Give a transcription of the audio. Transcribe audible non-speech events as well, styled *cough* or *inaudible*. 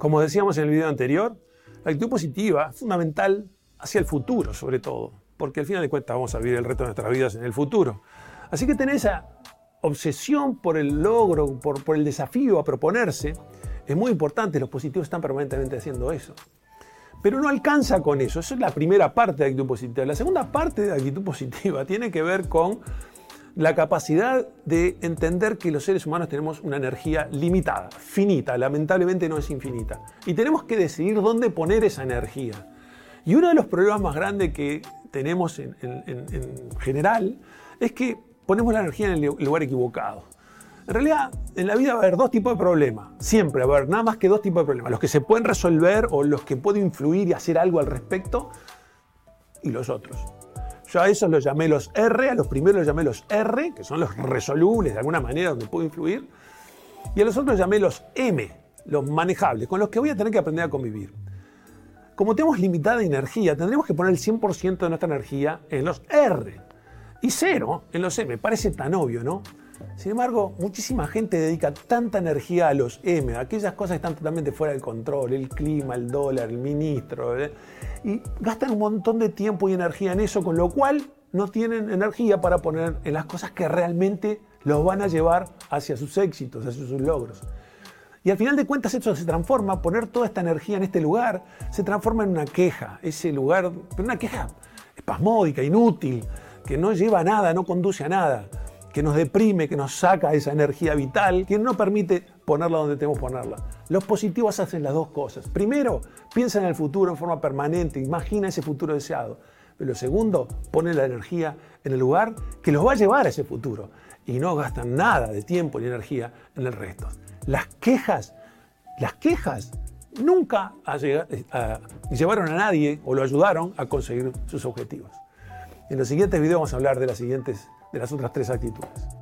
Como decíamos en el video anterior, la actitud positiva es fundamental hacia el futuro, sobre todo, porque al final de cuentas vamos a vivir el resto de nuestras vidas en el futuro. Así que tener esa obsesión por el logro, por, por el desafío a proponerse, es muy importante. Los positivos están permanentemente haciendo eso. Pero no alcanza con eso. Esa es la primera parte de actitud positiva. La segunda parte de actitud positiva *laughs* tiene que ver con la capacidad de entender que los seres humanos tenemos una energía limitada, finita, lamentablemente no es infinita. Y tenemos que decidir dónde poner esa energía. Y uno de los problemas más grandes que tenemos en, general es que ponemos la energía en el lugar equivocado. En realidad, en la vida va a haber dos tipos de problemas. Siempre va a haber nada más que dos tipos de problemas. Los que se pueden resolver o los que pueden influir y hacer algo al respecto y los otros. Yo a esos los llamé los R, a los primeros los llamé los R, que son los resolubles de alguna manera donde puedo influir, y a los otros llamé los M, los manejables, con los que voy a tener que aprender a convivir. Como tenemos limitada energía, tendremos que poner el 100% de nuestra energía en los R y cero en los M. Parece tan obvio, ¿no? Sin embargo, muchísima gente dedica tanta energía a los M, a aquellas cosas que están totalmente fuera del control, el clima, el dólar, el ministro, ¿eh? y gastan un montón de tiempo y energía en eso, con lo cual no tienen energía para poner en las cosas que realmente los van a llevar hacia sus éxitos, hacia sus logros. Y al final de cuentas eso se transforma, poner toda esta energía en este lugar, se transforma en una queja, ese lugar, una queja espasmódica, inútil, que no lleva a nada, no conduce a nada que nos deprime, que nos saca esa energía vital, que no permite ponerla donde tenemos que ponerla. Los positivos hacen las dos cosas. Primero, piensa en el futuro en forma permanente, imagina ese futuro deseado. Pero lo segundo, pone la energía en el lugar que los va a llevar a ese futuro y no gastan nada de tiempo ni energía en el resto. Las quejas, las quejas nunca llevaron a nadie o lo ayudaron a conseguir sus objetivos. En los siguientes videos vamos a hablar de las siguientes de las otras tres actitudes.